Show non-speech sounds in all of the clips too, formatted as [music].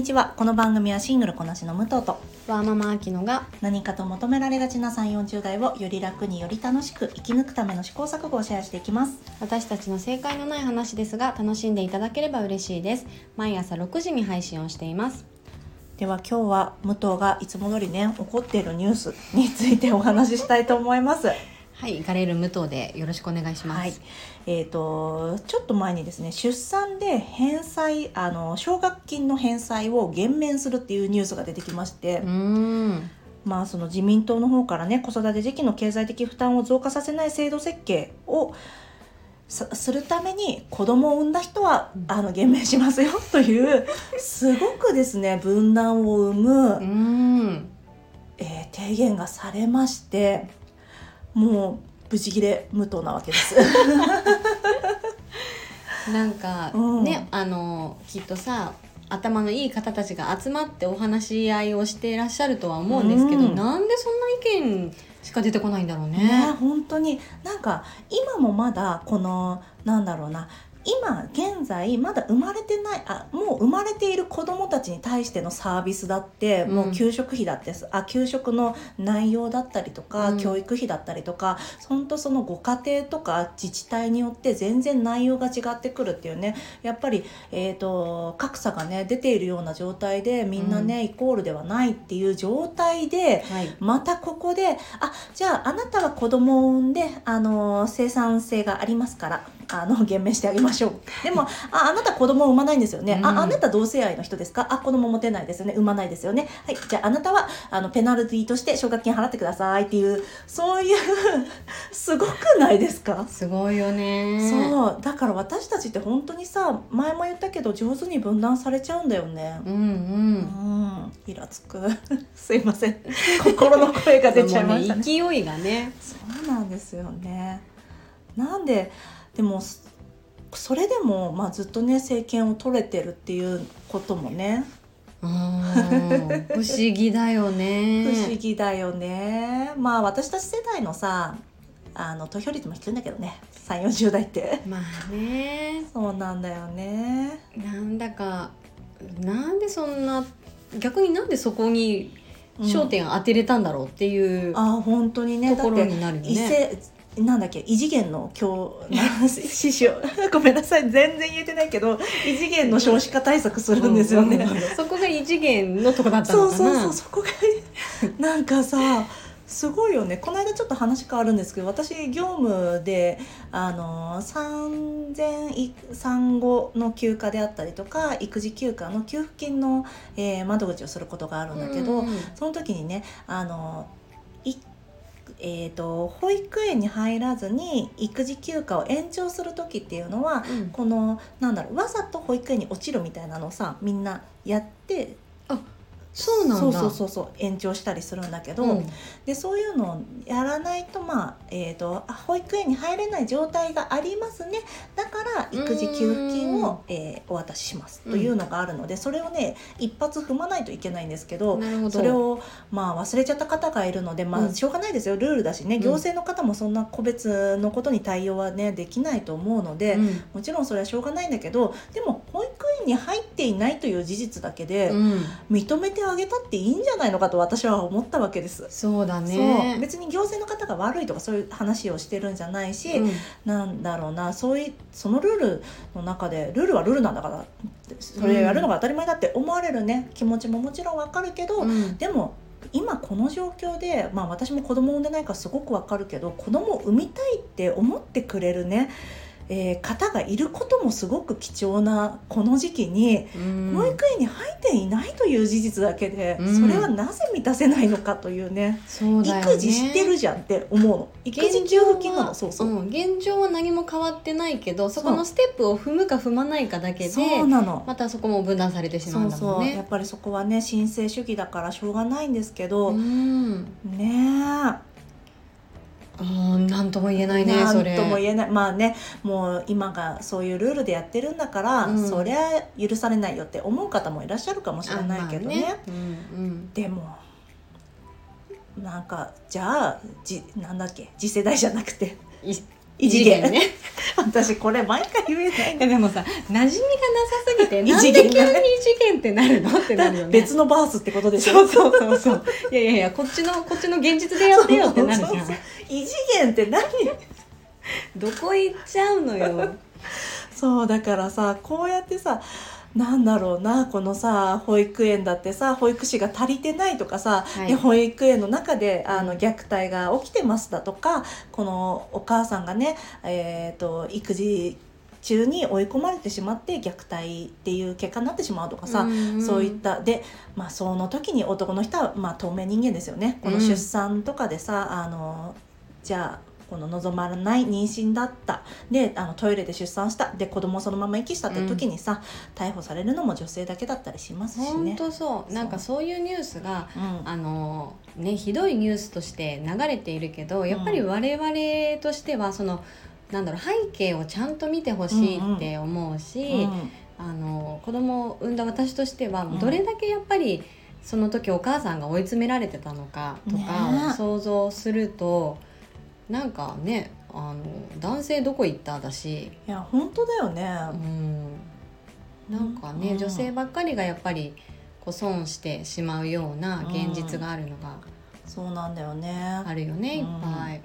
にちは。この番組はシングルこなしの武藤とワーママアキノが何かと求められがちな3 4 0代をより楽により楽しく生き抜くための試行錯誤をシェアしていきます。私たちの正解のない話ですが楽しんでいただければ嬉しいです。毎朝6時に配信をしています。では今日は武藤がいつも通りね起こっているニュースについてお話ししたいと思いますはいガレール武藤でよろしくお願いします、はい、えーと、ちょっと前にですね出産で返済あの奨学金の返済を減免するっていうニュースが出てきましてまあその自民党の方からね子育て時期の経済的負担を増加させない制度設計をするために子供を産んだ人はあの減免しますよ [laughs] というすごくですね分断を生む、えー、提言がされましてもうブチギレ無糖なわけです [laughs] なんか、うん、ねあのきっとさ頭のいい方たちが集まってお話し合いをしていらっしゃるとは思うんですけど、うん、なんでそんな意見しか出てこないんだろうね。ね本当になんか今もまだこのなんだろうな今現在まだ生まれてないあもう生まれている子どもたちに対してのサービスだって、うん、もう給食費だってあ給食の内容だったりとか、うん、教育費だったりとか本当そのご家庭とか自治体によって全然内容が違ってくるっていうね。やっぱり、えーと、格差がね出ているような状態でみんなね、うん、イコールではないっていう状態で、はい、またここであじゃああなたは子供を産んであの生産性がありますからあの減免してあげましょうでもああなた子供を産まないんですよね、うん、ああなた同性愛の人ですか？あ子供持てないですよね。産まないですよね。はい。じゃああなたはあのペナルティとして奨学金払ってくださいっていうそういうすごくないですか？すごいよね。そう。だから私たちって本当にさ前も言ったけど上手に分断されちゃうんだよね。うんうん、うん、イラつく。[laughs] すいません。心の声が出ちゃいました、[laughs] ね、勢いがね。そうなんですよね。なんででもそれでも、まあ、ずっとね政権を取れてるっていうこともね。[laughs] 不思議だよね。不思議だよね。まあ私たち世代のさあの投票率も低いんだけどね。3 4 0代って。まあね。そうなんだよね。なんだかなんでそんな逆になんでそこに焦点当てれたんだろうっていう、うん、あ本当にね。ところになるよねなんだっけ異次元の今日 [laughs] 師匠。[laughs] ごめんなさい。全然言えてないけど異次元の少子化対策するんですよね、そこが異次元のとこだったのかな。そうそうそう。そこがなんかさすごいよね。この間ちょっと話変わるんですけど私業務であの産前産後の休暇であったりとか育児休暇の給付金の、えー、窓口をすることがあるんだけど、その時にねあのえーと、保育園に入らずに育児休暇を延長する時っていうのは、うん、このなんだろうわざと保育園に落ちるみたいなのをさみんなやってそうなんそうそうそうそう延長したりするんだけど、うん、でそういうのをやらないとまあ、えーと、保育園に入れない状態がありますね。だから育児給えー、お渡ししますというのがあるので、うん、それをね一発踏まないといけないんですけどそれをまあ忘れちゃった方がいるのでまあしょうがないですよ。ルールだしね。行政の方もそんな個別のことに対応はねできないと思うので、うん、もちろんそれはしょうがないんだけどでも保育園に入っていないという事実だけで認めててあげたっていいんじゃないのかと私は思ったわけです。そうだね。別に行政の方が悪いとかそういう話をしてるんじゃないし、うん、なんだろうな。そういうそのルールの中でルールはルールなんだからそれやるのが当たり前だって思われるね。気持ちももちろんわかるけど、うん、でも今この状況で、まあ、私も子供産んでないからすごくわかるけど子供を産みたいって思ってくれるねえー、方がいることもすごく貴重なこの時期に、保育園に入っていないという事実だけで、うん、それはなぜ満たせないのかというねうね。育児してるじゃんって思うの。育児給付金なのそうそう、うん、現状は何も変わってないけどそこのステップを踏むか踏まないかだけでそうなの。またそこも分断されてしまうんだもんね。やっぱりそこはね申請主義だからしょうがないんですけど、うん、ねえ。うん何とも言えないねそれとも言えない。まあねもう今がそういうルールでやってるんだから、うん、そりゃ許されないよって思う方もいらっしゃるかもしれないけどね、ね。うんうん、でもなんかじゃあじなんだっけ次世代じゃなくて異次元。ね。[laughs] 私これ毎回言えない。えでもさ馴染みがなさすぎて [laughs] 異なんで急に異次元ってなるのってなるよね。別のバースってことでしょ。そうそうそうそう。いやいやいやこっちのこっちの現実でやってよってなるじゃん。異次元って何？どこ行っちゃうのよ。そうだからさこうやってさなんだろうなこのさ保育園だってさ保育士が足りてないとかさ、はい。で保育園の中であのうん。虐待が起きてますだとかこのお母さんがね、えー、と育児中に追い込まれてしまって虐待っていう結果になってしまうとかさ、ん。そういった。で、まあ、その時に男の人は、まあ、透明人間ですよね。このうん。出産とかでさ、あのじゃあこの望まない妊娠だった。であのトイレで出産した。で子供そのまま遺棄したって時にさ、逮捕されるのも女性だけだったりしますし本ね。当そう。なんかそういうニュースがうん。あのねひどいニュースとして流れているけどやっぱり我々としてはそのなんだろう背景をちゃんと見てほしいって思うし、うん。あの子供を産んだ私としてはん。どれだけやっぱりその時お母さんが追い詰められてたのかとね。かを想像すると、なんかねあの男性どこ行った？だし、いや本当だよね。うん、なんかね、うん。女性ばっかりがやっぱりこう損してしまうような現実があるのがそうなんだよね。あるよね、いっぱい。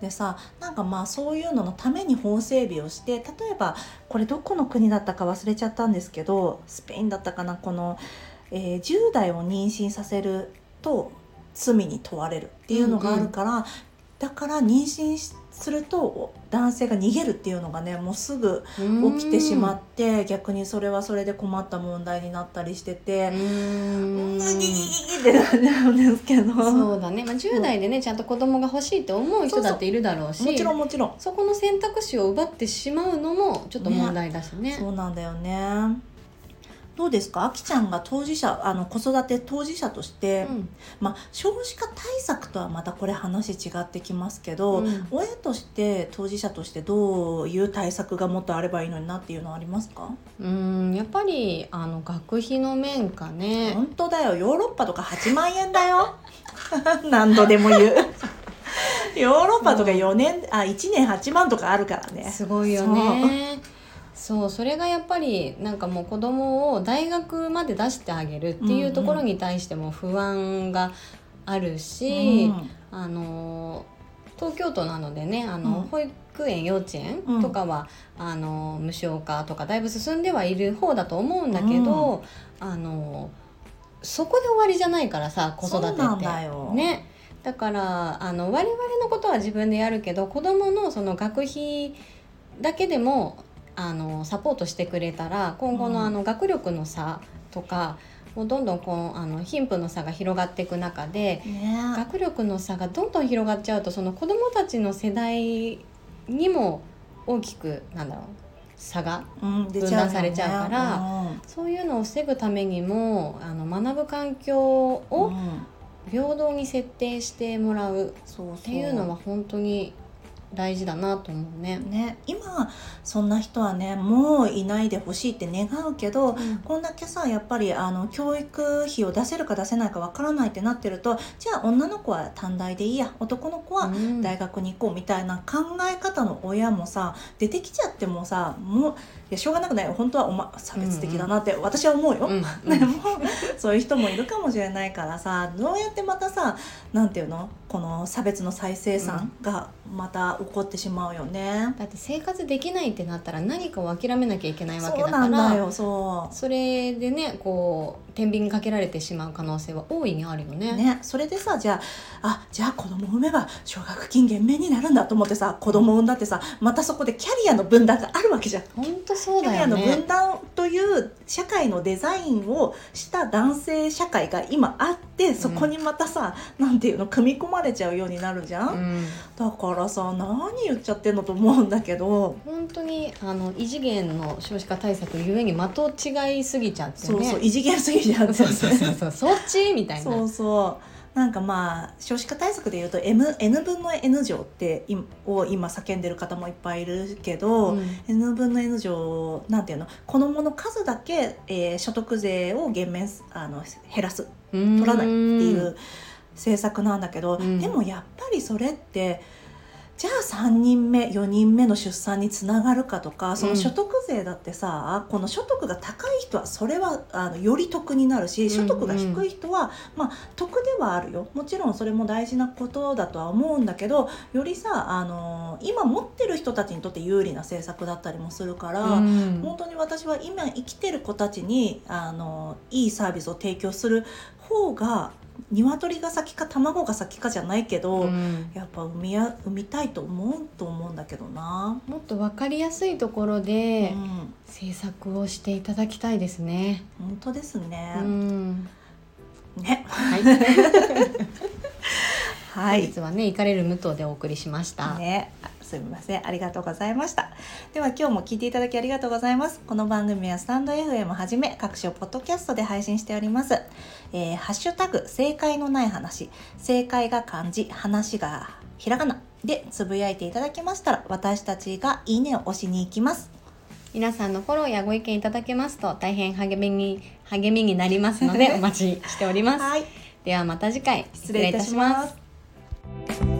でさなんかまあそういうののために法整備をして例えばこれどこの国だったか忘れちゃったんですけどスペインだったかなこの、えー10代を妊娠させると罪に問われるっていうのがあるから、だから妊娠すると男性が逃げるっていうのがねもうすぐ起きてしまって逆にそれはそれで困った問題になったりしててう。ん。うんギギギギってなっちゃうんですけど。そうだね、まあ、10代でねちゃんと子供が欲しいって思う人だっているだろうしもちろんもちろん。そこの選択肢を奪ってしまうのもちょっと問題だしね。そうなんだよね。どうですか、あきちゃんが当事者、あの子育て当事者として、うんまあ少子化対策とはまたこれ話違ってきますけど、うん親として当事者としてどういう対策がもっとあればいいのになっていうのはありますか？うんやっぱりあの学費の面かね本当だよ、ヨーロッパとか8万円だよ。[laughs] 何度でも言う。[laughs] ヨーロッパとか4年、あ1年8万とかあるからね。すごいよねそうそれがやっぱりなんかもう子供を大学まで出してあげるっていうところに対しても不安があるし、うん。あの東京都なのでねあの、うん。保育園幼稚園とかは、あの無償化とかだいぶ進んではいる方だと思うんだけど、あのそこで終わりじゃないからさ子育てって。ね、だからあの我々のことは自分でやるけど子どものその学費だけでもあのサポートしてくれたら今後のうん。あの学力の差とかもうどんどんこうあの貧富の差が広がっていく中でね。学力の差がどんどん広がっちゃうとその子どもたちの世代にも大きくなんだろう差が分断されちゃうからうん。そういうのを防ぐためにもあの学ぶ環境をうん。平等に設定してもらう。っていうのは本当に大事だなと思うね。ね。今そんな人はねもういないでほしいって願うけど、うん。こんだけさやっぱりあの教育費を出せるか出せないかわからないってなってるとじゃあ女の子は短大でいいや男の子はうん。大学に行こうみたいな考え方の親もさ出てきちゃってもさもういやしょうがなくないよ本当はお、ま、差別的だなって私は思うよ。うん [laughs] でもそういう人もいるかもしれないからさどうやってまたさなんていうの？この差別の再生産がまた起こってしまうよね。だって生活できないってなったら何かを諦めなきゃいけないわけそうなだからんだよそそれでねこう天秤かけられてしまう可能性は大いにあるよね。うねそれでさじゃああじゃあ子供産めば奨学金減免になるんだと思ってさ子供産んだってさまたそこでキャリアの分断があるわけじゃん。本当そうだよね。分。断という社会のデザインをした男性社会が今あってそこにまたさ、なんていうの組み込まれちゃうようになるじゃん、うん、だからさ何言っちゃってんのと思うんだけど、本当にあの異次元の少子化対策ゆえに的違いすぎちゃってね。そうそう異次元すぎちゃってそうそうそうそう。そっち？みたいな。そうそうなんかまあ少子化対策でいうと M N 分の N 乗っていを今叫んでる方もいっぱいいるけど、うん。N 分の N 乗なんていうの子供の数だけ、えー所得税を減免すあの減らす。取らないっていう政策なんだけど、うん。でもやっぱりそれってじゃあ3人目4人目の出産につながるかとかその所得税だってさ、うん、この所得が高い人はそれはあのより得になるし所得が低い人は、まあ、得ではあるよ。もちろんそれも大事なことだとは思うんだけどよりさあの今持ってる人たちにとって有利な政策だったりもするから、うん、本当に私は今生きてる子たちにあのいいサービスを提供する方が鶏が先か卵が先かじゃないけど、うん、やっぱ産みや産みたいと思うと思うんだけどな。もっと分かりやすいところで、うん、制作をしていただきたいですね。本当ですね、うん、ね。はい。[laughs] はい、本日はね行かれる無糖でお送りしました。ねすみません。ありがとうございました。では今日も聞いていただきありがとうございます。この番組はスタンド FM はじめ各種ポッドキャストで配信しております、えー、ハッシュタグ正解のない話正解が漢字話がひらがなでつぶやいていただきましたら私たちがいいねを押しに行きます。皆さんのフォローやご意見いただけますと大変励みに励みになりますので [laughs] お待ちしております、はい、ではまた次回失礼いたします